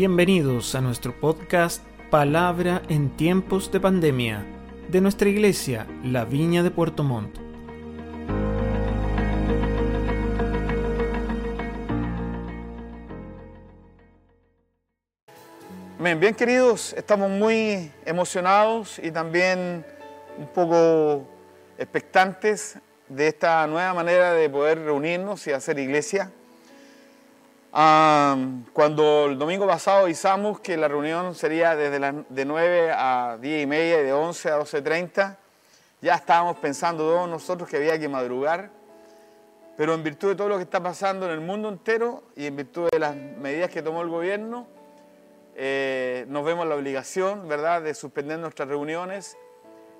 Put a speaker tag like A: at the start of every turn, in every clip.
A: Bienvenidos a nuestro podcast Palabra en tiempos de pandemia de nuestra iglesia, La Viña de Puerto Montt.
B: Bien, bien queridos, estamos muy emocionados y también un poco expectantes de esta nueva manera de poder reunirnos y hacer iglesia. Ah, cuando el domingo pasado avisamos que la reunión sería desde de 9 a 10 y media y de 11 a 12.30, ya estábamos pensando todos nosotros que había que madrugar, pero en virtud de todo lo que está pasando en el mundo entero y en virtud de las medidas que tomó el gobierno, eh, nos vemos la obligación, ¿verdad?, de suspender nuestras reuniones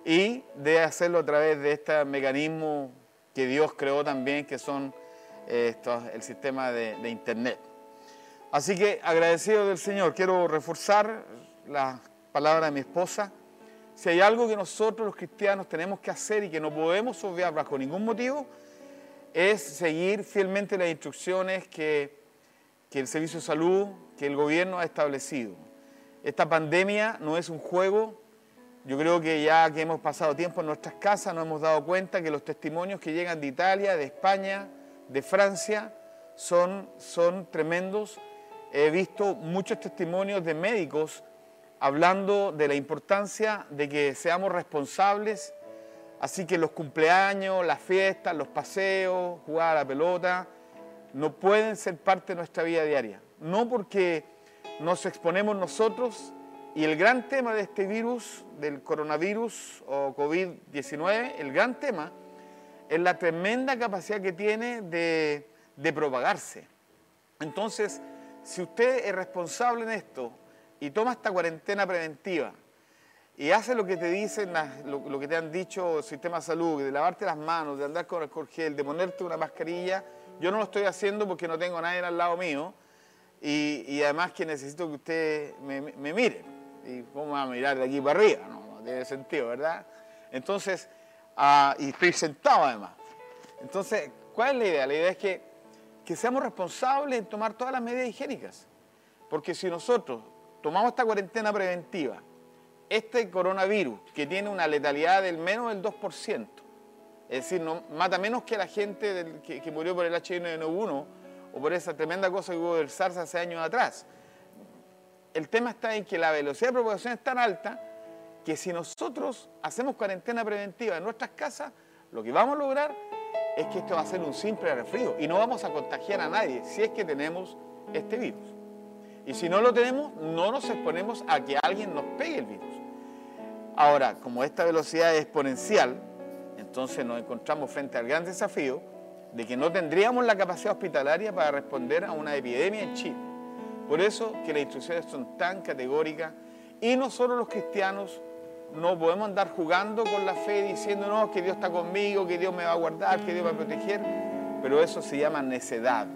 B: y de hacerlo a través de este mecanismo que Dios creó también, que son esto, el sistema de, Internet. Así que agradecido del Señor, quiero reforzar la palabra de mi esposa. Si hay algo que nosotros los cristianos tenemos que hacer y que no podemos obviar bajo ningún motivo, es seguir fielmente las instrucciones que, que el Servicio de Salud, que el gobierno ha establecido. Esta pandemia no es un juego, yo creo que ya que hemos pasado tiempo en nuestras casas nos hemos dado cuenta que los testimonios que llegan de Italia, de España, de Francia son, son tremendos. He visto muchos testimonios de médicos hablando de la importancia de que seamos responsables, así que los cumpleaños, las fiestas, los paseos, jugar a la pelota, no pueden ser parte de nuestra vida diaria. No porque nos exponemos nosotros y el gran tema de este virus, del coronavirus o COVID-19, el gran tema es la tremenda capacidad que tiene de, de, propagarse. Entonces, si usted es responsable en esto y toma esta cuarentena preventiva y hace lo que te dicen, lo, lo que te han dicho el sistema de salud, de lavarte las manos, de andar con el gel, de ponerte una mascarilla, yo no lo estoy haciendo porque no tengo nadie al lado mío y, además que necesito que usted me, me mire. ¿Y cómo va a mirar de aquí para arriba? No, tiene sentido, ¿verdad? Entonces, Uh, y estoy sentado además. Entonces, ¿cuál es la idea? La idea es que, que seamos responsables en tomar todas las medidas higiénicas. Porque si nosotros tomamos esta cuarentena preventiva, este coronavirus, que tiene una letalidad del menos del 2%, es decir, mata menos que la gente que, que, murió por el H1N1 o por esa tremenda cosa que hubo del SARS hace años atrás. El tema está en que la velocidad de propagación es tan alta que si nosotros hacemos cuarentena preventiva en nuestras casas, lo que vamos a lograr es que esto va a ser un simple resfrío y no vamos a contagiar a nadie si es que tenemos este virus. Y si no lo tenemos, no nos exponemos a que alguien nos pegue el virus. Ahora, como esta velocidad es exponencial, entonces nos encontramos frente al gran desafío de que no tendríamos la capacidad hospitalaria para responder a una epidemia en Chile. Por eso que las instrucciones son tan categóricas y nosotros los cristianos no podemos andar jugando con la fe diciendo, no, que Dios está conmigo, que Dios me va a guardar, que Dios me va a proteger. Pero eso se llama necedad.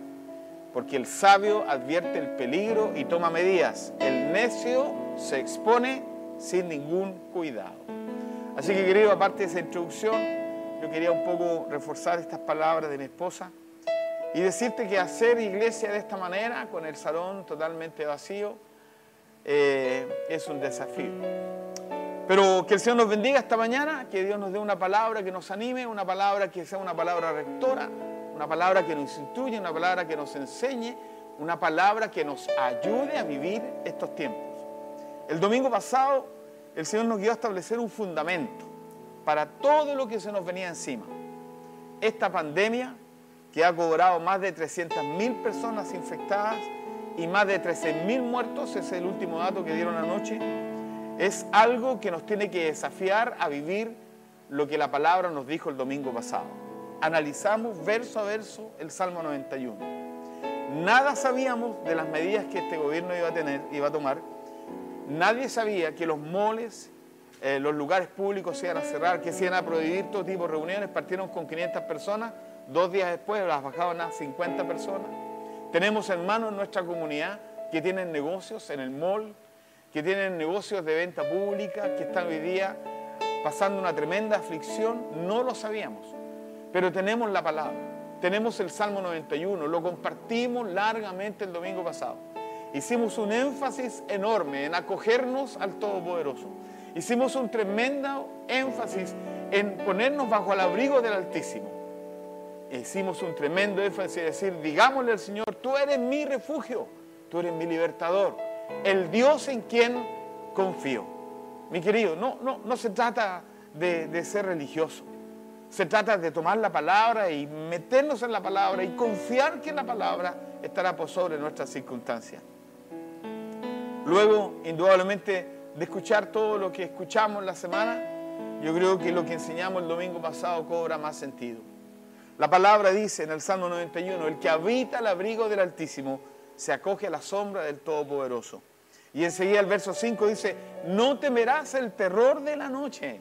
B: Porque el sabio advierte el peligro y toma medidas. El necio se expone sin ningún cuidado. Así que querido, aparte de esa introducción, yo quería un poco reforzar estas palabras de mi esposa y decirte que hacer iglesia de esta manera, con el salón totalmente vacío, eh, es un desafío. Pero que el Señor nos bendiga esta mañana, que Dios nos dé una palabra que nos anime, una palabra que sea una palabra rectora, una palabra que nos instruya, una palabra que nos enseñe, una palabra que nos ayude a vivir estos tiempos. El domingo pasado el Señor nos guió a establecer un fundamento para todo lo que se nos venía encima. Esta pandemia que ha cobrado más de 300.000 personas infectadas y más de 13.000 muertos, ese es el último dato que dieron anoche, es algo que nos tiene que desafiar a vivir lo que la palabra nos dijo el domingo pasado. Analizamos verso a verso el Salmo 91. Nada sabíamos de las medidas que este gobierno iba a tener, iba a tomar. Nadie sabía que los moles, eh, los lugares públicos se iban a cerrar, que se iban a prohibir todo tipo de reuniones. Partieron con 500 personas, dos días después las bajaban a 50 personas. Tenemos hermanos en nuestra comunidad que tienen negocios en el mall, que tienen negocios de venta pública, que están hoy día pasando una tremenda aflicción, no lo sabíamos. Pero tenemos la palabra, tenemos el Salmo 91, lo compartimos largamente el domingo pasado. hicimos un énfasis enorme en acogernos al Todopoderoso. Hicimos un tremendo énfasis en ponernos bajo el abrigo del Altísimo. Hicimos un tremendo énfasis en decir, digámosle al Señor, tú eres mi refugio, tú eres mi libertador, el Dios en quien confío. Mi querido, no, no, no se trata de, ser religioso. Se trata de tomar la palabra y meternos en la palabra y confiar que la palabra estará por sobre nuestras circunstancias. Luego, indudablemente, de escuchar todo lo que escuchamos la semana, yo creo que lo que enseñamos el domingo pasado cobra más sentido. La palabra dice en el Salmo 91, el que habita el abrigo del Altísimo se acoge a la sombra del Todopoderoso. Y enseguida el verso 5 dice, no temerás el terror de la noche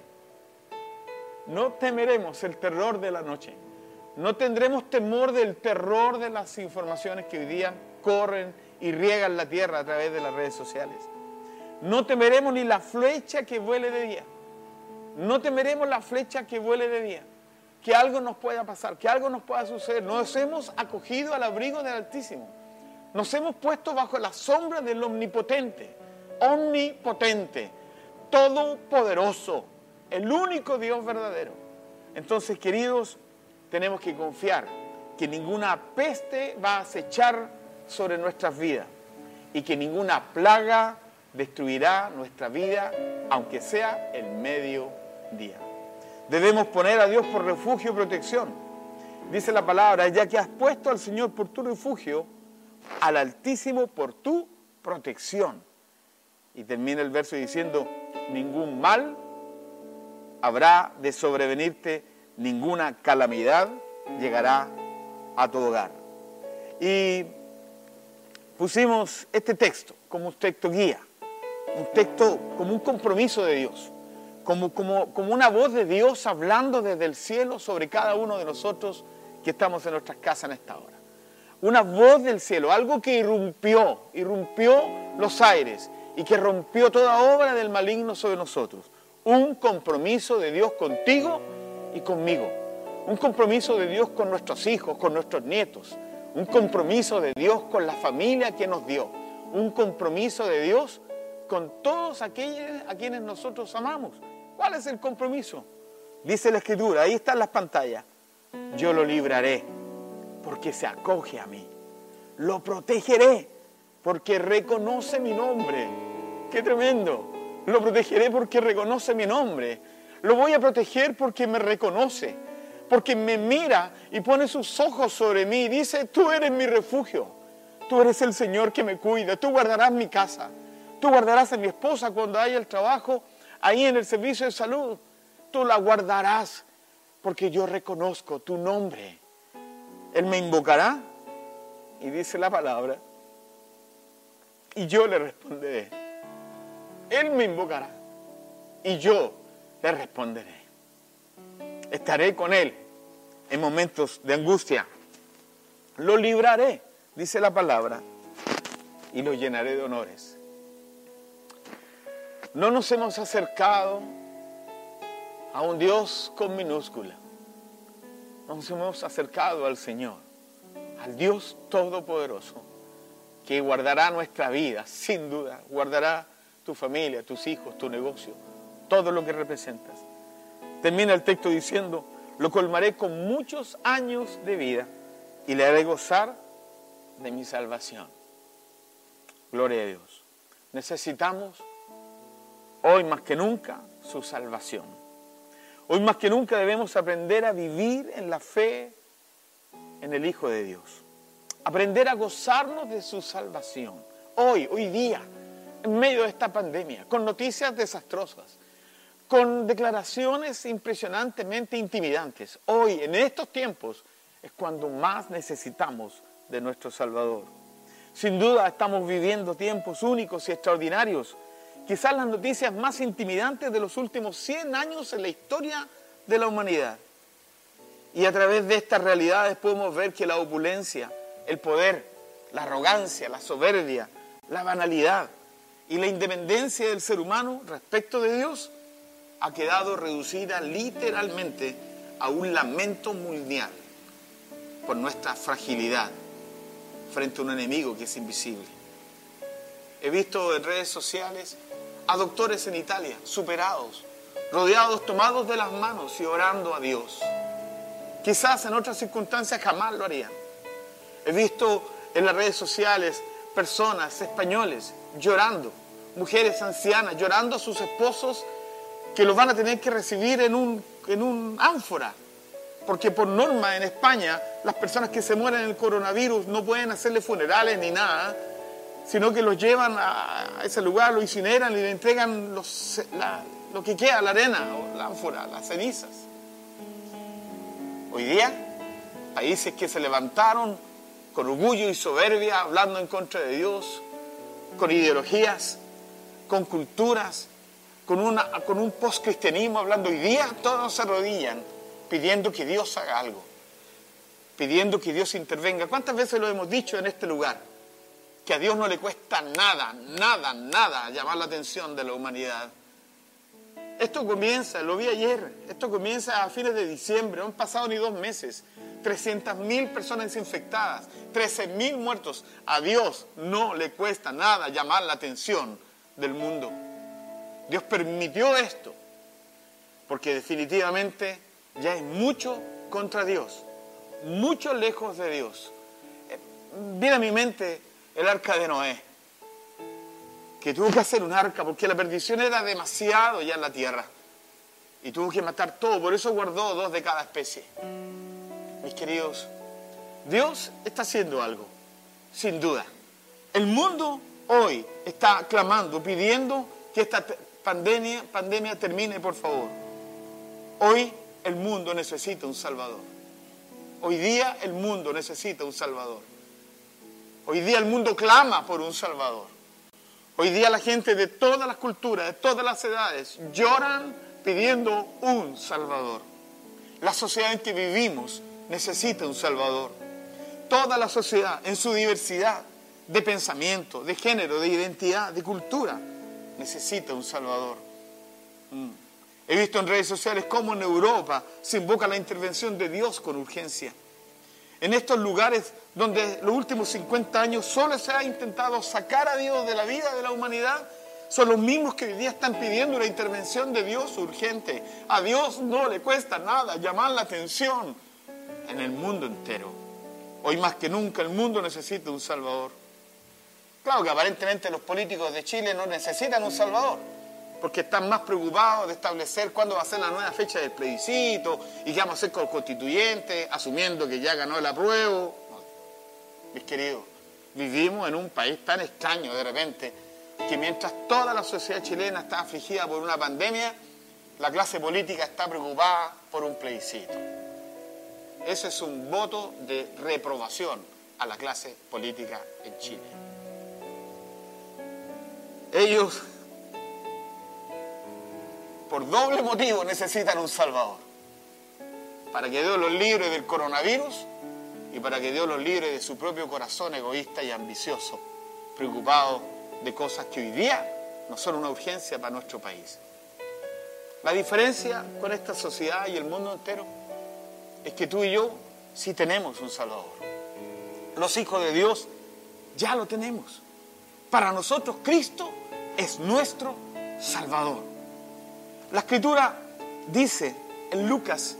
B: no temeremos el terror de la noche. No tendremos temor del terror de las informaciones que hoy día corren y riegan la tierra a través de las redes sociales. No temeremos ni la flecha que vuele de día. No temeremos la flecha que vuele de día. Que algo nos pueda pasar, que algo nos pueda suceder. Nos hemos acogido al abrigo del Altísimo. Nos hemos puesto bajo la sombra del Omnipotente. Omnipotente. Todopoderoso el único Dios verdadero. Entonces, queridos, tenemos que confiar que ninguna peste va a acechar sobre nuestras vidas y que ninguna plaga destruirá nuestra vida, aunque sea el mediodía. Debemos poner a Dios por refugio y protección. Dice la palabra, ya que has puesto al Señor por tu refugio, al Altísimo por tu protección. Y termina el verso diciendo, ningún mal habrá de sobrevenirte ninguna calamidad, llegará a tu hogar. Y pusimos este texto como un texto guía, un texto como un compromiso de Dios, como, como, como una voz de Dios hablando desde el cielo sobre cada uno de nosotros que estamos en nuestras casas en esta hora. Una voz del cielo, algo que irrumpió, irrumpió los aires y que rompió toda obra del maligno sobre nosotros un compromiso de Dios contigo y conmigo. Un compromiso de Dios con nuestros hijos, con nuestros nietos. Un compromiso de Dios con la familia que nos dio. Un compromiso de Dios con todos aquellos a quienes nosotros amamos. ¿Cuál es el compromiso? Dice la escritura, ahí están las pantallas. Yo lo libraré porque se acoge a mí. Lo protegeré porque reconoce mi nombre. ¡Qué tremendo! Lo protegeré porque reconoce mi nombre. Lo voy a proteger porque me reconoce, porque me mira y pone sus ojos sobre mí y dice, tú eres mi refugio, tú eres el Señor que me cuida, tú guardarás mi casa, tú guardarás a mi esposa cuando haya el trabajo ahí en el servicio de salud, tú la guardarás porque yo reconozco tu nombre. Él me invocará y dice la palabra y yo le responderé. Él me invocará y yo le responderé. Estaré con Él en momentos de angustia. Lo libraré, dice la palabra, y lo llenaré de honores. No nos hemos acercado a un Dios con minúscula. Nos hemos acercado al Señor, al Dios Todopoderoso, que guardará nuestra vida, sin duda, guardará tu familia, tus hijos, tu negocio, todo lo que representas. Termina el texto diciendo, lo colmaré con muchos años de vida y le haré gozar de mi salvación. Gloria a Dios. Necesitamos hoy más que nunca su salvación. Hoy más que nunca debemos aprender a vivir en la fe en el Hijo de Dios. Aprender a gozarnos de su salvación. Hoy, hoy día, en medio de esta pandemia, con noticias desastrosas, con declaraciones impresionantemente intimidantes. Hoy, en estos tiempos, es cuando más necesitamos de nuestro Salvador. Sin duda estamos viviendo tiempos únicos y extraordinarios, quizás las noticias más intimidantes de los últimos 100 años en la historia de la humanidad. Y a través de estas realidades podemos ver que la opulencia, el poder, la arrogancia, la soberbia, la banalidad, y la independencia del ser humano respecto de Dios ha quedado reducida literalmente a un lamento mundial por nuestra fragilidad frente a un enemigo que es invisible. he visto en redes sociales a doctores en Italia, superados, rodeados, tomados de las manos y orando a Dios. Quizás en otras circunstancias jamás lo harían. He visto en las redes sociales personas españoles llorando, mujeres ancianas llorando a sus esposos que los van a tener que recibir en un, en un ánfora. Porque por norma en España las personas que se mueren en el coronavirus no pueden hacerle funerales ni nada, sino que los llevan a ese lugar, lo incineran y le entregan lo que queda, la arena, o la ánfora, las cenizas. Hoy día, países que se levantaron con orgullo y soberbia, hablando en contra de Dios, con ideologías, con culturas, con, una, con un post-cristianismo, hablando hoy día, todos se arrodillan pidiendo que Dios haga algo, pidiendo que Dios intervenga. ¿Cuántas veces lo hemos dicho en este lugar? Que a Dios no le cuesta nada, nada, nada llamar la atención de la humanidad. Esto comienza, lo vi ayer, esto comienza a fines de diciembre, no han pasado ni dos meses. 300.000 personas infectadas, 13.000 muertos. A Dios no le cuesta nada llamar la atención del mundo. Dios permitió esto porque definitivamente ya hay mucho contra Dios, mucho lejos de Dios. Eh, viene a mi mente el arca de Noé, que tuvo que hacer un arca porque la perdición era demasiado ya en la tierra y tuvo que matar todo, por eso guardó dos de cada especie mis queridos, Dios está haciendo algo, sin duda. El mundo hoy está clamando, pidiendo que esta pandemia, pandemia termine, por favor. Hoy el mundo necesita un Salvador. Hoy día el mundo necesita un Salvador. Hoy día el mundo clama por un Salvador. Hoy día la gente de todas las culturas, de todas las edades, lloran pidiendo un Salvador. La sociedad en que vivimos necesita un Salvador. Toda la sociedad, en su diversidad de pensamiento, de género, de identidad, de cultura, necesita un Salvador. Mm. He visto en redes sociales cómo en Europa se invoca la intervención de Dios con urgencia. En estos lugares donde los últimos 50 años solo se ha intentado sacar a Dios de la vida de la humanidad, son los mismos que hoy día están pidiendo una intervención de Dios urgente. A Dios no le cuesta nada llamar la atención en el mundo entero. Hoy más que nunca el mundo necesita un Salvador. Claro que aparentemente los políticos de Chile no necesitan un Salvador, porque están más preocupados de establecer cuándo va a ser la nueva fecha del plebiscito y qué vamos a hacer con el constituyente, asumiendo que ya ganó el apruebo. Mis queridos, vivimos en un país tan extraño de repente que mientras toda la sociedad chilena está afligida por una pandemia, la clase política está preocupada por un plebiscito. Ese es un voto de reprobación a la clase política en Chile. Ellos, por doble motivo, necesitan un Salvador. Para que Dios los libre del coronavirus y para que Dios los libre de su propio corazón egoísta y ambicioso, preocupado de cosas que hoy día no son una urgencia para nuestro país. La diferencia con esta sociedad y el mundo entero es que tú y yo sí tenemos un Salvador. Los hijos de Dios ya lo tenemos. Para nosotros Cristo es nuestro Salvador. La escritura dice en Lucas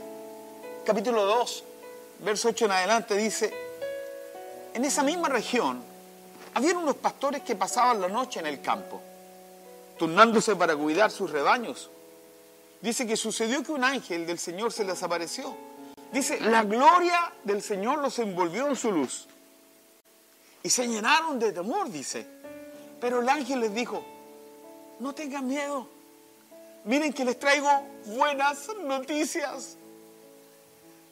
B: capítulo 2, verso 8 en adelante, dice, en esa misma región había unos pastores que pasaban la noche en el campo, turnándose para cuidar sus rebaños. Dice que sucedió que un ángel del Señor se les apareció Dice, la gloria del Señor los envolvió en su luz. Y se llenaron de temor, dice. Pero el ángel les dijo, no tengan miedo. Miren que les traigo buenas noticias,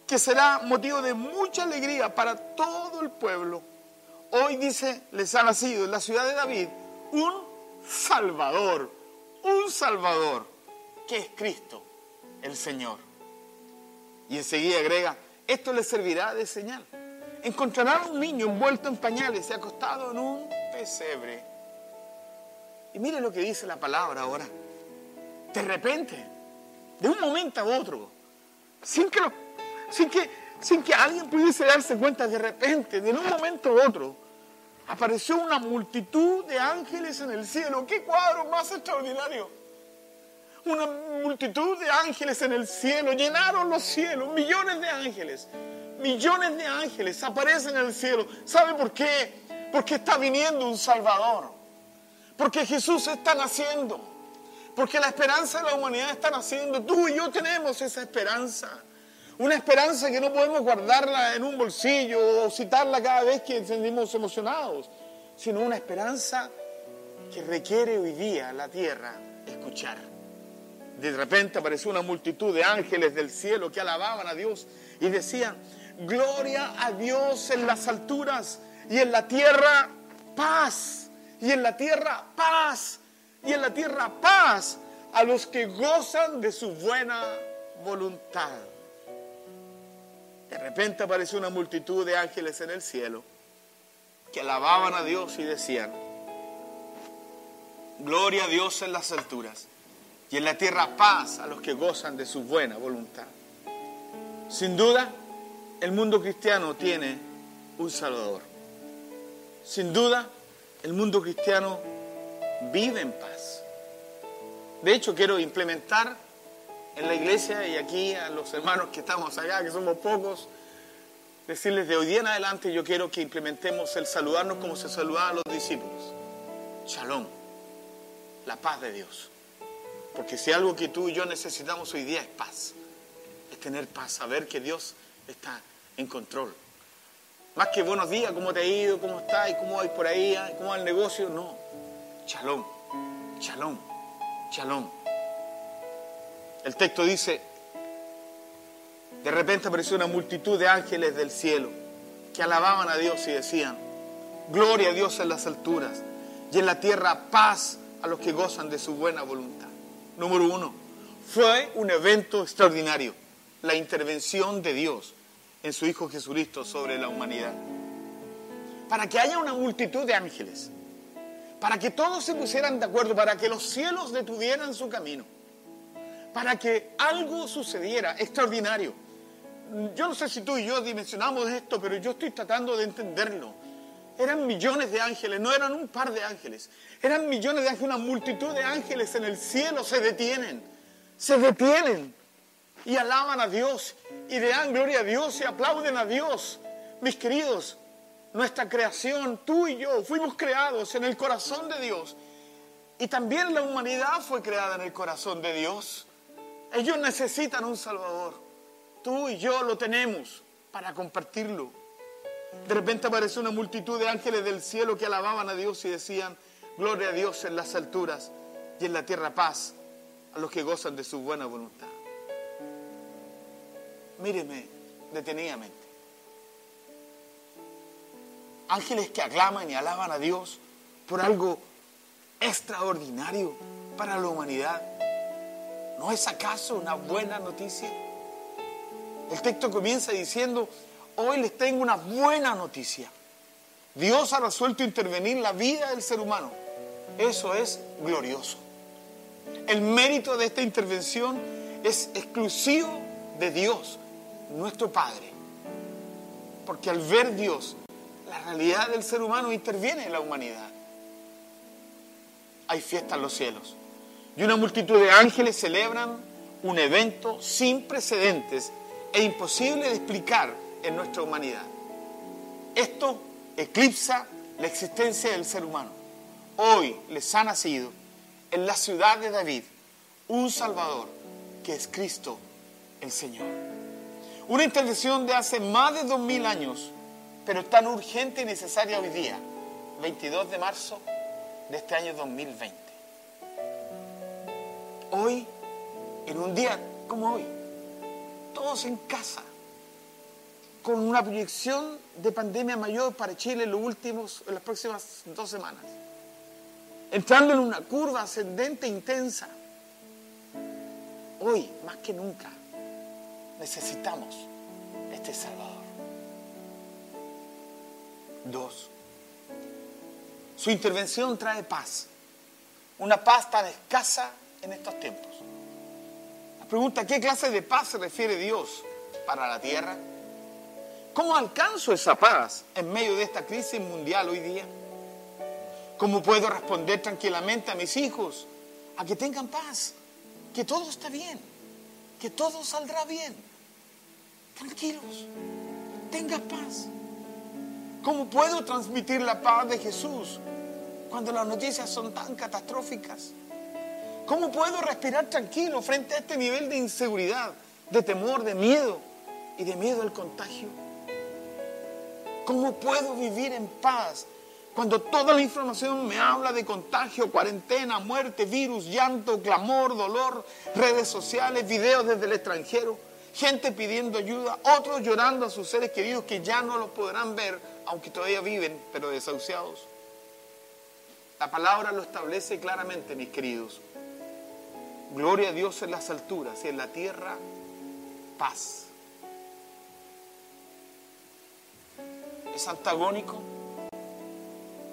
B: que será motivo de mucha alegría para todo el pueblo. Hoy dice, les ha nacido en la ciudad de David un Salvador, un Salvador, que es Cristo, el Señor. Y enseguida agrega, esto les servirá de señal. Encontrarán a un niño envuelto en pañales y acostado en un pesebre. Y mire lo que dice la palabra ahora. De repente, de un momento a otro, sin que, sin que, sin que alguien pudiese darse cuenta, de repente, de un momento a otro, apareció una multitud de ángeles en el cielo. ¡Qué cuadro más extraordinario! Una multitud de ángeles en el cielo, llenaron los cielos, millones de ángeles, millones de ángeles aparecen en el cielo. ¿Sabe por qué? Porque está viniendo un Salvador, porque Jesús está naciendo, porque la esperanza de la humanidad está naciendo. Tú y yo tenemos esa esperanza. Una esperanza que no podemos guardarla en un bolsillo o citarla cada vez que sentimos emocionados, sino una esperanza que requiere hoy día la tierra escuchar. De repente apareció una multitud de ángeles del cielo que alababan a Dios y decían, gloria a Dios en las alturas y en la tierra paz, y en la tierra paz, y en la tierra paz a los que gozan de su buena voluntad. De repente apareció una multitud de ángeles en el cielo que alababan a Dios y decían, gloria a Dios en las alturas y en la tierra paz a los que gozan de su buena voluntad. Sin duda, el mundo cristiano tiene un Salvador. Sin duda, el mundo cristiano vive en paz. De hecho, quiero implementar en la iglesia y aquí a los hermanos que estamos acá, que somos pocos, decirles de hoy día en adelante yo quiero que implementemos el saludarnos como se saludaban a los discípulos. Shalom, la paz de Dios. Porque si algo que tú y yo necesitamos hoy día es paz, es tener paz, saber que Dios está en control. Más que buenos días, ¿cómo te ha ido? ¿Cómo estás? ¿Y cómo vais por ahí? ¿Cómo va el negocio? No. Shalom, shalom, shalom. El texto dice, de repente apareció una multitud de ángeles del cielo que alababan a Dios y decían, gloria a Dios en las alturas y en la tierra paz a los que gozan de su buena voluntad. Número uno, fue un evento extraordinario, la intervención de Dios en su Hijo Jesucristo sobre la humanidad. Para que haya una multitud de ángeles, para que todos se pusieran de acuerdo, para que los cielos detuvieran su camino para que algo sucediera extraordinario. Yo no sé si tú y yo dimensionamos esto, pero yo estoy tratando de entenderlo. Eran millones de ángeles, no eran un par de ángeles. Eran millones de ángeles, una multitud de ángeles en el cielo se detienen. Se detienen y alaban a Dios y le dan gloria a Dios y aplauden a Dios. Mis queridos, nuestra creación, tú y yo, fuimos creados en el corazón de Dios. Y también la humanidad fue creada en el corazón de Dios. Ellos necesitan un Salvador. Tú y yo lo tenemos para compartirlo. De repente apareció una multitud de ángeles del cielo que alababan a Dios y decían, gloria a Dios en las alturas y en la tierra paz a los que gozan de su buena voluntad. Míreme detenidamente. Ángeles que aclaman y alaban a Dios por algo extraordinario para la humanidad. ¿No es acaso una buena noticia? El texto comienza diciendo, hoy les tengo una buena noticia. Dios ha resuelto intervenir en la vida del ser humano. Eso es glorioso. El mérito de esta intervención es exclusivo de Dios, nuestro Padre. Porque al ver Dios, la realidad del ser humano interviene en la humanidad. Hay fiesta en los cielos y una multitud de ángeles celebran un evento sin precedentes e imposible de explicar en nuestra humanidad. Esto eclipsa la existencia del ser humano. Hoy les ha nacido en la ciudad de David un Salvador que es Cristo el Señor. Una intervención de hace más de dos mil años, pero tan urgente y necesaria hoy día, 22 de marzo de este año 2020 hoy, en un día como hoy, todos en casa, con una proyección de pandemia mayor para Chile en, los últimos, las próximas dos semanas, entrando en una curva ascendente intensa. Hoy, más que nunca, necesitamos este Salvador. Dos, su intervención trae paz, una paz tan escasa en estos tiempos. La pregunta, ¿qué clase de paz se refiere Dios para la tierra? ¿Cómo alcanzo esa paz en medio de esta crisis mundial hoy día? ¿Cómo puedo responder tranquilamente a mis hijos a que tengan paz? Que todo está bien, que todo saldrá bien. Tranquilos, tengan paz. ¿Cómo puedo transmitir la paz de Jesús cuando las noticias son tan catastróficas? ¿Cómo puedo respirar tranquilo frente a este nivel de inseguridad, de temor, de miedo y de miedo al contagio? ¿Cómo puedo vivir en paz cuando toda la información me habla de contagio, cuarentena, muerte, virus, llanto, clamor, dolor, redes sociales, videos desde el extranjero, gente pidiendo ayuda, otros llorando a sus seres queridos que ya no los podrán ver, aunque todavía viven, pero desahuciados? La palabra lo establece claramente, mis queridos. Gloria a Dios en las alturas y en la tierra paz. Es antagónico,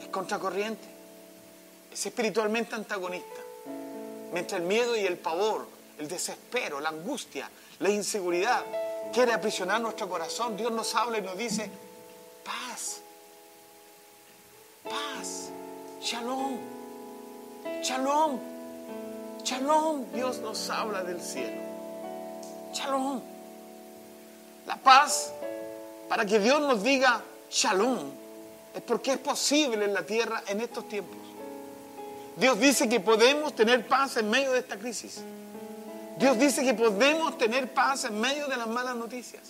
B: es contracorriente, es espiritualmente antagonista. Mientras el miedo y el pavor, el desespero, la angustia, la inseguridad quiere aprisionar nuestro corazón, Dios nos habla y nos dice, shalom, shalom, shalom, Dios nos habla del cielo, shalom. La paz, para que Dios nos diga shalom, es porque es posible en la tierra en estos tiempos. Dios dice que podemos tener paz en medio de esta crisis. Dios dice que podemos tener paz en medio de las malas noticias.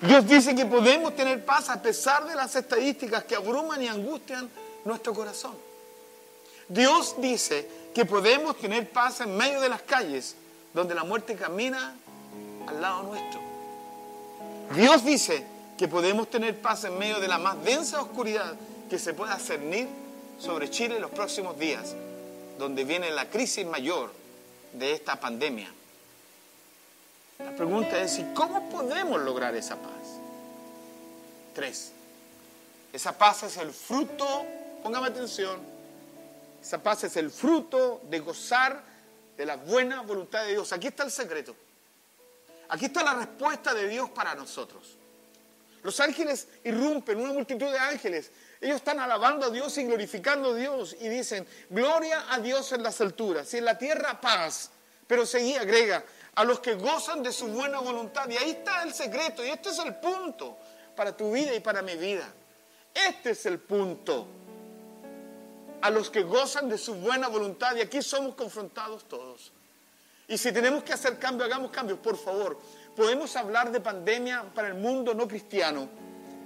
B: Dios dice que podemos tener paz a pesar de las estadísticas que abruman y angustian nuestro corazón. Dios dice que podemos tener paz en medio de las calles donde la muerte camina al lado nuestro. Dios dice que podemos tener paz en medio de la más densa oscuridad que se pueda cernir sobre Chile en los próximos días, donde viene la crisis mayor de esta pandemia. La pregunta es, ¿y cómo podemos lograr esa paz? Tres. Esa paz es el fruto, póngame atención, esa paz es el fruto de gozar de la buena voluntad de Dios. Aquí está el secreto. Aquí está la respuesta de Dios para nosotros. Los ángeles irrumpen, una multitud de ángeles. Ellos están alabando a Dios y glorificando a Dios y dicen, gloria a Dios en las alturas y en la tierra paz. Pero seguí, agrega, a los que gozan de su buena voluntad. Y ahí está el secreto y este es el punto para tu vida y para mi vida. Este es el punto. A los que gozan de su buena voluntad y aquí somos confrontados todos. Y si tenemos que hacer cambios, hagamos cambios, por favor. Podemos hablar de pandemia para el mundo no cristiano,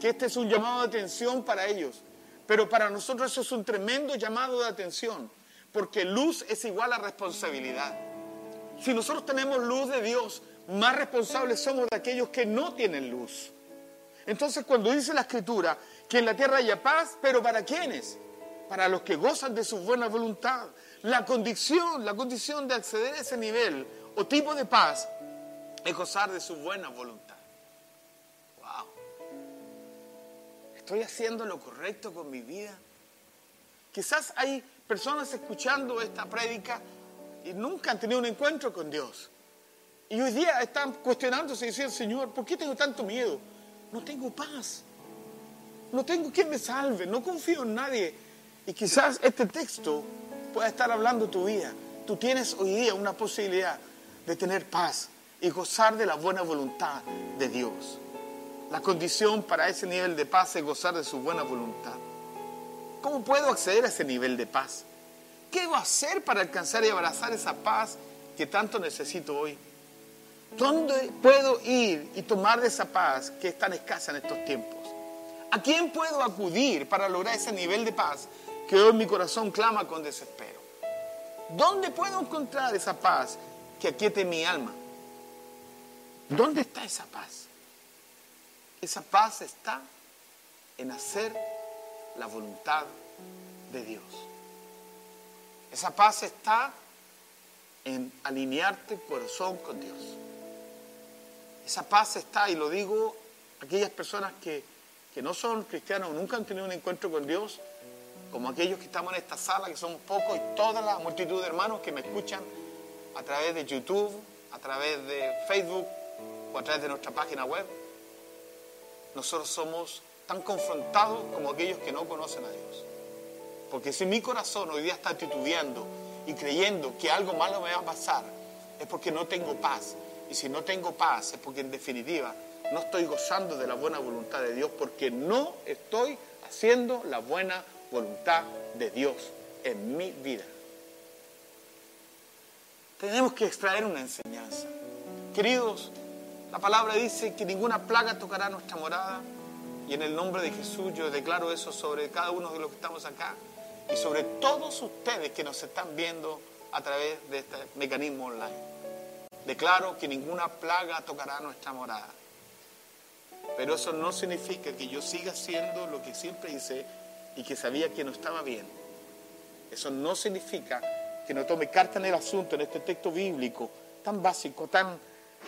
B: que este es un llamado de atención para ellos. Pero para nosotros eso es un tremendo llamado de atención, porque luz es igual a responsabilidad. Si nosotros tenemos luz de Dios, más responsables somos de aquellos que no tienen luz. Entonces cuando dice la escritura que en la tierra haya paz, pero ¿para quiénes? Para los que gozan de su buena voluntad. La condición, la condición de acceder a ese nivel o tipo de paz es gozar de su buena voluntad. Wow. ¿Estoy haciendo lo correcto con mi vida? Quizás hay personas escuchando esta prédica y nunca han tenido un encuentro con Dios. Y hoy día están cuestionándose y diciendo, Señor, ¿por qué tengo tanto miedo? No tengo paz. No tengo quien me salve. No confío en nadie. Y quizás este texto pueda estar hablando tu vida. Tú tienes hoy día una posibilidad de tener paz y gozar de la buena voluntad de Dios. La condición para ese nivel de paz es gozar de su buena voluntad. ¿Cómo puedo acceder a ese nivel de paz? ¿Qué debo hacer para alcanzar y abrazar esa paz que tanto necesito hoy? ¿Dónde puedo ir y tomar de esa paz que es tan escasa en estos tiempos? ¿A quién puedo acudir para lograr ese nivel de paz que hoy mi corazón clama con desespero? ¿Dónde puedo encontrar esa paz que aquiete mi alma? ¿Dónde está esa paz? Esa paz está en hacer la voluntad de Dios. Esa paz está en alinearte corazón con Dios. Esa paz está, y lo digo, aquellas personas que, que no son cristianos nunca han tenido un encuentro con Dios, como aquellos que estamos en esta sala, que somos pocos, y toda la multitud de hermanos que me escuchan a través de YouTube, a través de Facebook o a través de nuestra página web. nosotros somos tan confrontados como aquellos que no conocen a Dios. Porque si mi corazón hoy día está titubeando y creyendo que algo malo me va a pasar, es porque no tengo paz. Y si no tengo paz es porque en definitiva no estoy gozando de la buena voluntad de Dios, porque no estoy haciendo la buena voluntad de Dios en mi vida. Tenemos que extraer una enseñanza. Queridos, la palabra dice que ninguna plaga tocará nuestra morada. Y en el nombre de Jesús yo declaro eso sobre cada uno de los que estamos acá y sobre todos ustedes que nos están viendo a través de este mecanismo online. Declaro que ninguna plaga tocará nuestra morada. Pero eso no significa que yo siga haciendo lo que siempre hice y que sabía que no estaba bien. Eso no significa que no tome carta en el asunto, en este texto bíblico tan básico, tan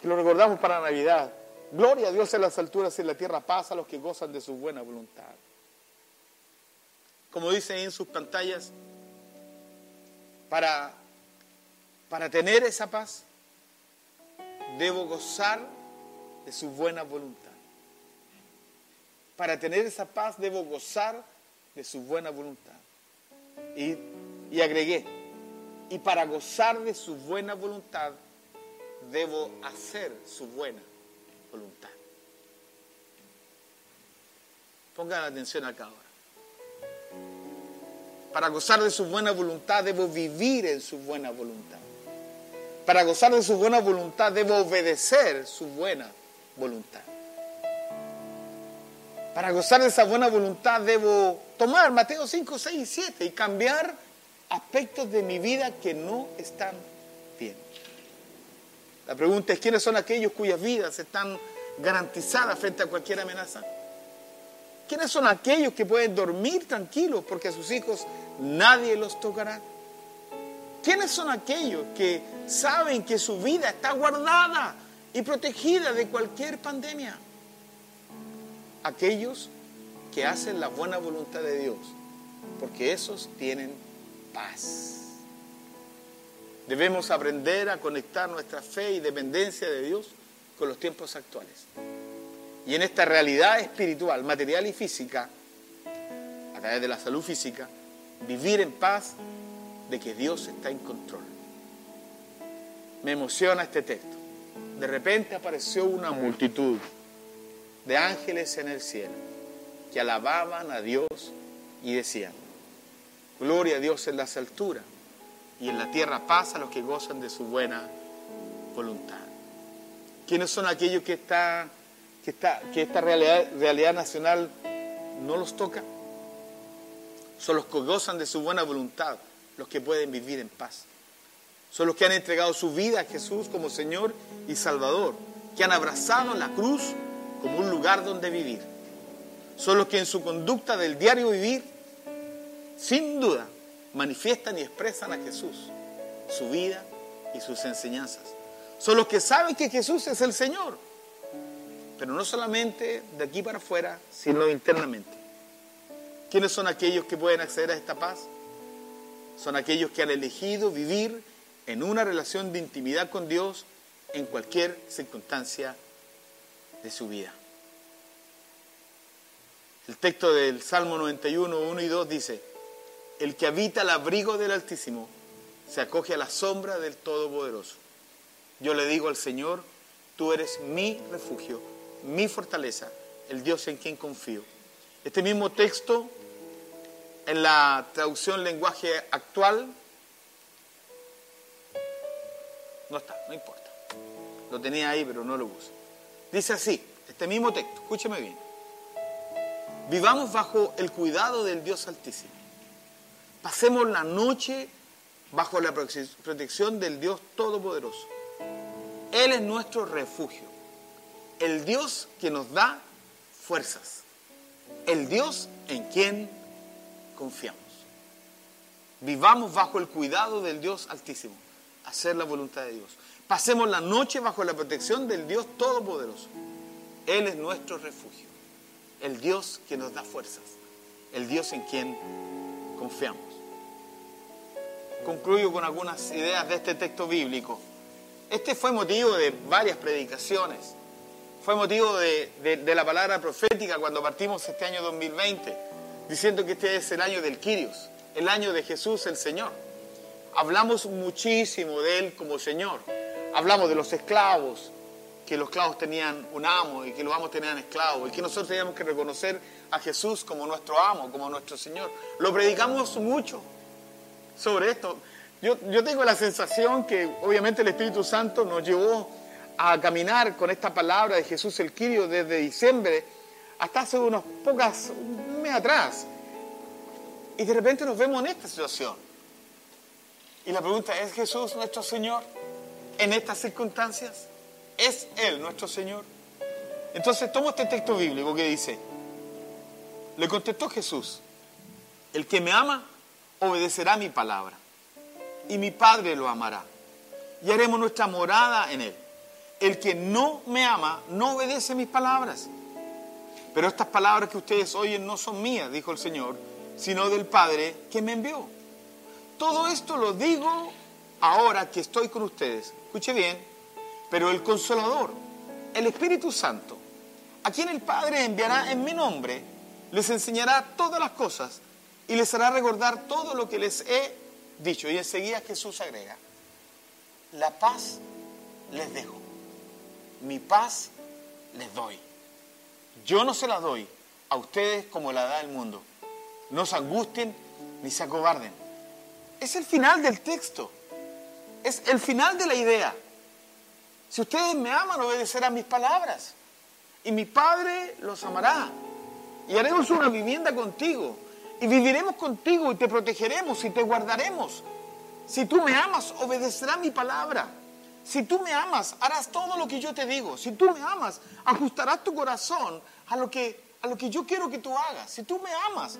B: que lo recordamos para Navidad. Gloria a Dios en las alturas y en la tierra, paz a los que gozan de su buena voluntad. Como dice en sus pantallas, para, para tener esa paz, debo gozar de su buena voluntad. Para tener esa paz, debo gozar de su buena voluntad. Y, y agregué, y para gozar de su buena voluntad, debo hacer su buena voluntad. Pongan atención acá ahora. Para gozar de su buena voluntad debo vivir en su buena voluntad. Para gozar de su buena voluntad debo obedecer su buena voluntad. Para gozar de esa buena voluntad debo tomar Mateo 5, 6 y 7 y cambiar aspectos de mi vida que no están bien. La pregunta es, ¿quiénes son aquellos cuyas vidas están garantizadas frente a cualquier amenaza? ¿Quiénes son aquellos que pueden dormir tranquilos porque a sus hijos nadie los tocará? ¿Quiénes son aquellos que saben que su vida está guardada y protegida de cualquier pandemia? Aquellos que hacen la buena voluntad de Dios, porque esos tienen paz. Debemos aprender a conectar nuestra fe y dependencia de Dios con los tiempos actuales. Y en esta realidad espiritual, material y física, a través de la salud física, vivir en paz de que Dios está en control. Me emociona este texto. De repente apareció una multitud de ángeles en el cielo que alababan a Dios y decían, gloria a Dios en las alturas y en la tierra paz a los que gozan de su buena voluntad. ¿Quiénes son aquellos que, está, que, que esta realidad, realidad nacional no los toca? Son los que gozan de su buena voluntad, los que pueden vivir en paz. Son los que han entregado su vida a Jesús como Señor y Salvador, que han abrazado la cruz como un lugar donde vivir. Son los que en su conducta del diario vivir, sin duda, manifiestan y expresan a Jesús, su vida y sus enseñanzas. Son los que saben que Jesús es el Señor, pero no solamente de aquí para afuera, sino internamente. ¿Quiénes son aquellos que pueden acceder a esta paz? Son aquellos que han elegido vivir en una relación de intimidad con Dios en cualquier circunstancia de su vida. El texto del Salmo 91, 1 y 2 dice, el que habita el abrigo del Altísimo se acoge a la sombra del Todopoderoso. Yo le digo al Señor, tú eres mi refugio, mi fortaleza, el Dios en quien confío. Este mismo texto, en la traducción lenguaje actual, no está, no importa. Lo tenía ahí, pero no lo puse. Dice así, este mismo texto, escúcheme bien. Vivamos bajo el cuidado del Dios Altísimo Pasemos la noche bajo la protección del Dios Todopoderoso. Él es nuestro refugio, el Dios que nos da fuerzas, el Dios en quien confiamos. Vivamos bajo el cuidado del Dios Altísimo, hacer la voluntad de Dios. Pasemos la noche bajo la protección del Dios Todopoderoso. Él es nuestro refugio, el Dios que nos da fuerzas, el Dios en quien confiamos concluyo con algunas ideas de este texto bíblico. Este fue motivo de varias predicaciones fue motivo de, la palabra profética cuando partimos este año 2020, diciendo que este es el año del Quirios, el año de Jesús el Señor. Hablamos muchísimo de Él como Señor. Hablamos de los esclavos, que los esclavos tenían un amo y que los amos tenían esclavos y que nosotros teníamos que reconocer a Jesús como nuestro amo, como nuestro Señor. Lo predicamos mucho sobre esto. Yo, yo tengo la sensación que obviamente el Espíritu Santo nos llevó a caminar con esta palabra de Jesús el Quirio desde diciembre hasta hace unos pocas, un mes atrás. Y de repente nos vemos en esta situación. Y la pregunta, ¿es Jesús nuestro Señor en estas circunstancias? ¿Es Él nuestro Señor? Entonces tomo este texto bíblico que dice, le contestó Jesús, el que me ama obedecerá mi palabra y mi Padre lo amará y haremos nuestra morada en él. El que no me ama no obedece mis palabras. Pero estas palabras que ustedes oyen no son mías, dijo el Señor, sino del Padre que me envió. Todo esto lo digo ahora que estoy con ustedes. Escuche bien, pero el consolador, el Espíritu Santo, a quien el Padre enviará en mi nombre, les enseñará todas las cosas y les hará recordar todo lo que les he dicho. Y enseguida Jesús agrega, la paz les dejo, mi paz les doy. Yo no se la doy a ustedes como la da el mundo. No se angustien ni se acobarden. Es el final del texto. Es el final de la idea. Si ustedes me aman, obedecerán mis palabras. Y mi Padre los amará. Y haremos una vivienda contigo. Y viviremos contigo y te protegeremos y te guardaremos. Si tú me amas, obedecerá mi palabra. Si tú me amas, harás todo lo que yo te digo. Si tú me amas, ajustarás tu corazón a lo que, a lo que yo quiero que tú hagas. Si tú me amas,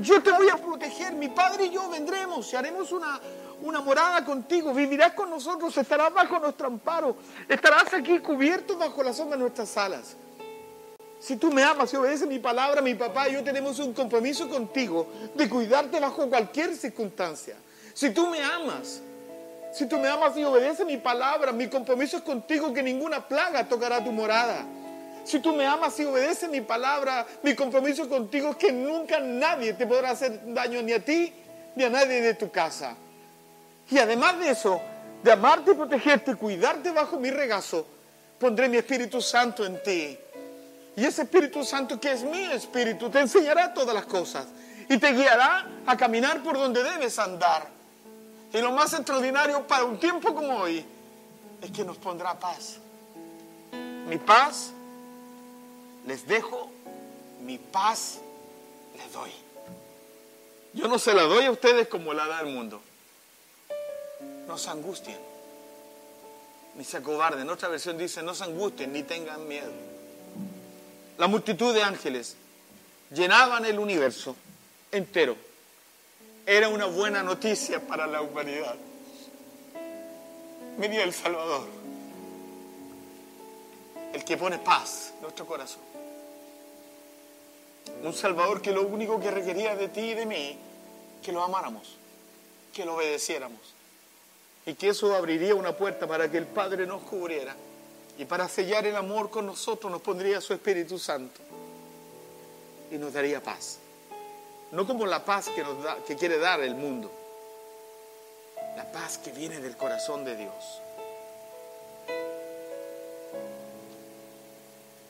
B: yo te voy a proteger. Mi Padre y yo vendremos y haremos una, una morada contigo. Vivirás con nosotros, estarás bajo nuestro amparo. Estarás aquí cubierto bajo la sombra de nuestras alas. Si tú me amas y obedeces mi palabra, mi papá y yo tenemos un compromiso contigo de cuidarte bajo cualquier circunstancia. Si tú me amas, si tú me amas y obedeces mi palabra, mi compromiso es contigo que ninguna plaga tocará tu morada. Si tú me amas y obedeces mi palabra, mi compromiso contigo es que nunca nadie te podrá hacer daño ni a ti ni a nadie de tu casa. Y además de eso, de amarte y protegerte cuidarte bajo mi regazo, pondré mi Espíritu Santo en ti y ese Espíritu Santo que es mi Espíritu te enseñará todas las cosas y te guiará a caminar por donde debes andar. Y lo más extraordinario para un tiempo como hoy es que nos pondrá paz. Mi paz les dejo, mi paz les doy. Yo no se la doy a ustedes como la da el mundo. No se angustien, ni se acobarden. Otra versión dice, no se angustien, ni tengan miedo la multitud de ángeles llenaban el universo entero. Era una buena noticia para la humanidad. Venía el Salvador, el que pone paz en nuestro corazón. Un Salvador que lo único que requería de ti y de mí, que lo amáramos, que lo obedeciéramos. Y que eso abriría una puerta para que el Padre nos cubriera y para sellar el amor con nosotros nos pondría su Espíritu Santo y nos daría paz. No como la paz que, nos da, que quiere dar el mundo, la paz que viene del corazón de Dios.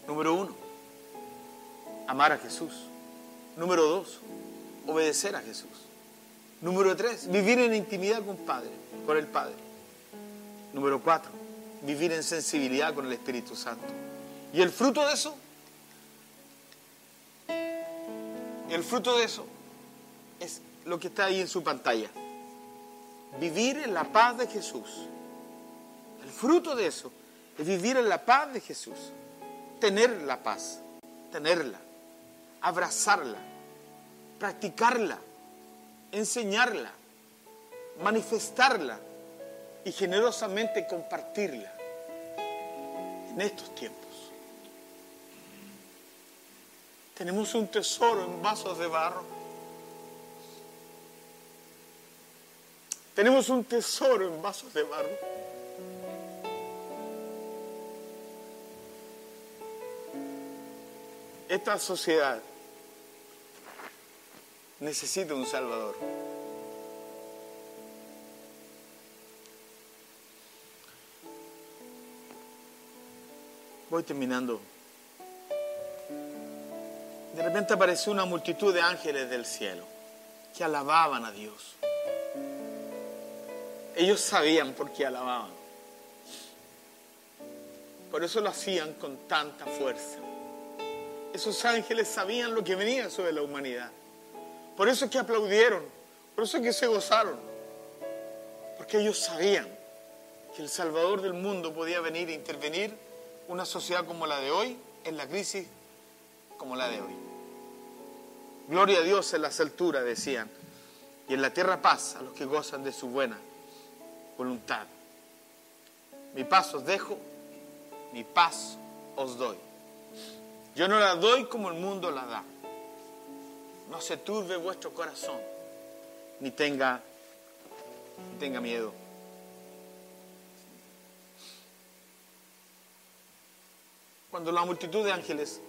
B: Número uno, amar a Jesús. Número dos, obedecer a Jesús. Número tres, vivir en intimidad con Padre, con el Padre. Número cuatro, vivir en sensibilidad con el Espíritu Santo. Y el fruto de eso, el fruto de eso es lo que está ahí en su pantalla. Vivir en la paz de Jesús. El fruto de eso es vivir en la paz de Jesús. Tener la paz, tenerla, abrazarla, practicarla, enseñarla, manifestarla y generosamente compartirla en estos tiempos. Tenemos un tesoro en vasos de barro. Tenemos un tesoro en vasos de barro. Esta sociedad necesita un Salvador. Voy terminando. De repente apareció una multitud de ángeles del cielo que alababan a Dios. Ellos sabían por qué alababan. Por eso lo hacían con tanta fuerza. Esos ángeles sabían lo que venía sobre la humanidad. Por eso es que aplaudieron, por eso es que se gozaron. Porque ellos sabían que el Salvador del mundo podía venir e intervenir una sociedad como la de hoy en la crisis como la de hoy. Gloria a Dios en las alturas, decían, y en la tierra paz a los que gozan de su buena voluntad. Mi paz os dejo, mi paz os doy. Yo no la doy como el mundo la da. No se turbe vuestro corazón, ni tenga, ni tenga miedo. Cuando la multitud de ángeles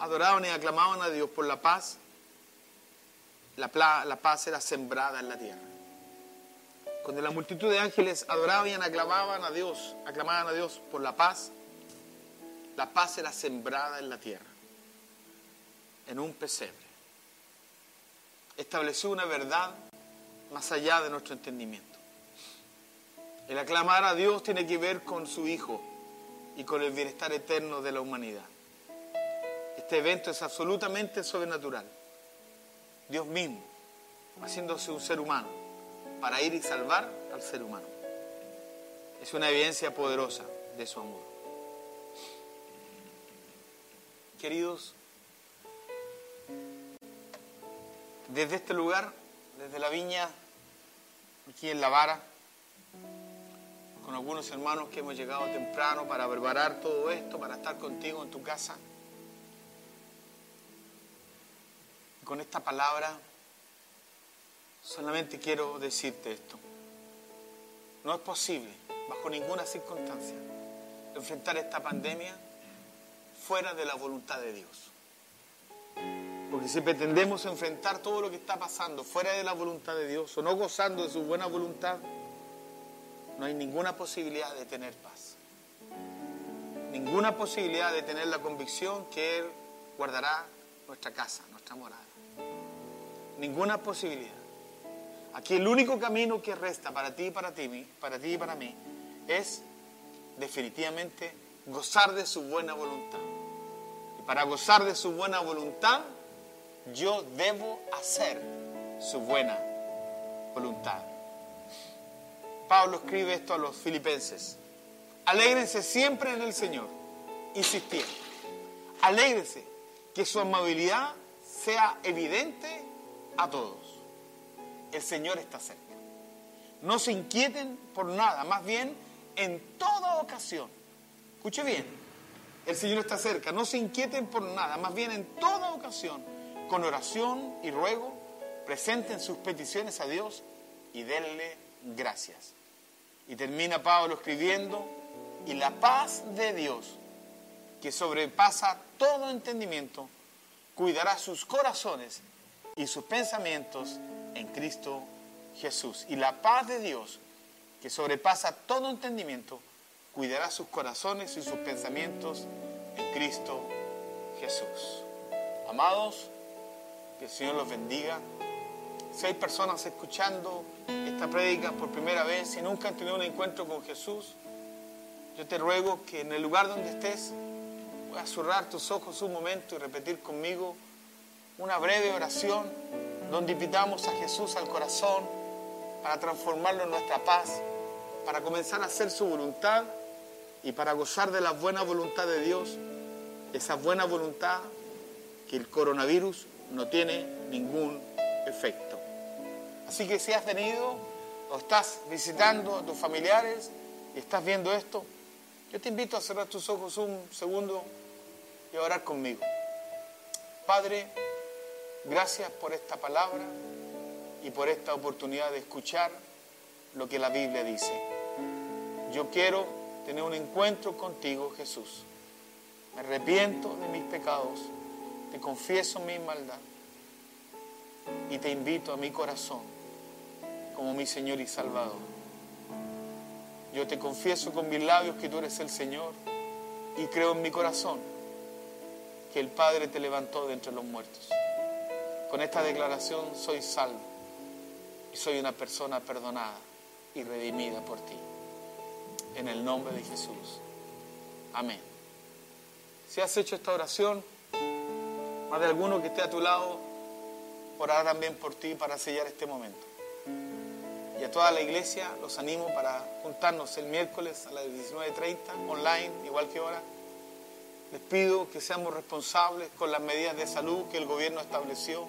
B: adoraban y aclamaban a Dios por la paz, la, la paz era sembrada en la tierra. Cuando la multitud de ángeles adoraban y aclamaban a Dios, aclamaban a Dios por la paz, la paz era sembrada en la tierra, en un pesebre. Estableció una verdad más allá de nuestro entendimiento. El aclamar a Dios tiene que ver con su Hijo y con el bienestar eterno de la humanidad. Este evento es absolutamente sobrenatural. Dios mismo, haciéndose un ser humano, para ir y salvar al ser humano. Es una evidencia poderosa de su amor. Queridos, desde este lugar, desde la viña, aquí en La Vara, con algunos hermanos que hemos llegado temprano para preparar todo esto, para estar contigo en tu casa. Con esta palabra solamente quiero decirte esto. No es posible, bajo ninguna circunstancia, enfrentar esta pandemia fuera de la voluntad de Dios. Porque si pretendemos enfrentar todo lo que está pasando fuera de la voluntad de Dios o no gozando de su buena voluntad, no hay ninguna posibilidad de tener paz. Ninguna posibilidad de tener la convicción que Él guardará nuestra casa, nuestra morada. Ninguna posibilidad. Aquí el único camino que resta para ti y para ti, para ti y para mí, es definitivamente gozar de su buena voluntad. Y para gozar de su buena voluntad, yo debo hacer su buena voluntad. Pablo escribe esto a los filipenses. Alégrense siempre en el Señor. Insistía. Alégrense. Que su amabilidad sea evidente a todos. El Señor está cerca. No se inquieten por nada, más bien en toda ocasión. Escuche bien, el Señor está cerca. No se inquieten por nada, más bien en toda ocasión, con oración y ruego, presenten sus peticiones a Dios y denle gracias. Y termina Pablo escribiendo, y la paz de Dios, que sobrepasa todo entendimiento, cuidará sus corazones y sus pensamientos en Cristo Jesús. Y la paz de Dios, que sobrepasa todo entendimiento, cuidará sus corazones y sus pensamientos en Cristo Jesús. Amados, que el Señor los bendiga. Si hay personas escuchando esta prédica por primera vez y nunca han tenido un encuentro con Jesús, yo te ruego que en el lugar donde estés puedas cerrar tus ojos un momento y repetir conmigo una breve oración donde invitamos a Jesús al corazón para transformarlo en nuestra paz, para comenzar a hacer su voluntad y para gozar de la buena voluntad de Dios, esa buena voluntad que el coronavirus no tiene ningún efecto. Así que si has venido o estás visitando a tus familiares y estás viendo esto, yo te invito a cerrar tus ojos un segundo y a orar conmigo. Padre, gracias por esta palabra y por esta oportunidad de escuchar lo que la Biblia dice. Yo quiero tener un encuentro contigo, Jesús. Me arrepiento de mis pecados te confieso mi maldad y te invito a mi corazón como mi Señor y Salvador. Yo te confieso con mis labios que tú eres el Señor y creo en mi corazón que el Padre te levantó de entre los muertos. Con esta declaración soy salvo y soy una persona perdonada y redimida por ti. En el nombre de Jesús. Amén. Si has hecho esta oración, más de alguno que esté a tu lado orará también por ti para sellar este momento. Y a toda la iglesia los animo para juntarnos el miércoles a las 19.30 online, igual que ahora. Les pido que seamos responsables con las medidas de salud que el gobierno estableció,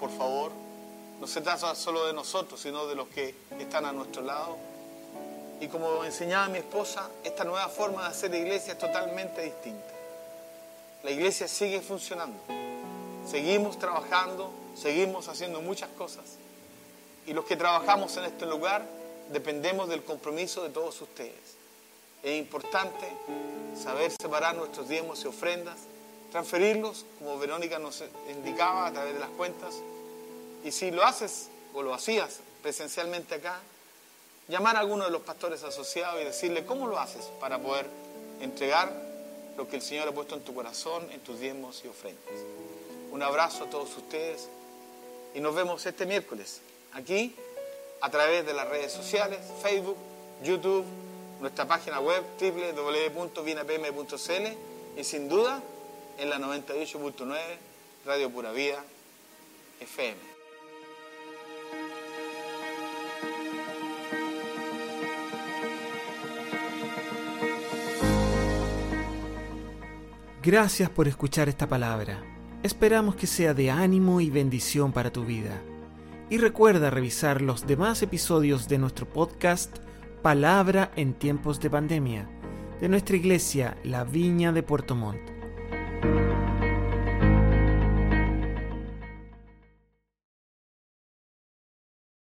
B: por favor. No se trata solo de nosotros, sino de los que están a nuestro lado. Y como enseñaba mi esposa, esta nueva forma de hacer iglesia es totalmente distinta. La iglesia sigue funcionando. Seguimos trabajando, seguimos haciendo muchas cosas. Y los que trabajamos en este lugar dependemos del compromiso de todos ustedes. Es importante saber separar nuestros diezmos y ofrendas, transferirlos, como Verónica nos indicaba, a través de las cuentas. Y si lo haces o lo hacías presencialmente acá, llamar a alguno de los pastores asociados y decirle cómo lo haces para poder entregar lo que el Señor ha puesto en tu corazón, en tus diezmos y ofrendas. Un abrazo a todos ustedes y nos vemos este miércoles aquí a través de las redes sociales, Facebook, YouTube, nuestra página web www.vinapm.cl y sin duda en la 98.9 Radio Pura Vida FM.
A: Gracias por escuchar esta palabra. Esperamos que sea de ánimo y bendición para tu vida. Y recuerda revisar los demás episodios de nuestro podcast Palabra en tiempos de pandemia, de nuestra iglesia La Viña de Puerto Montt.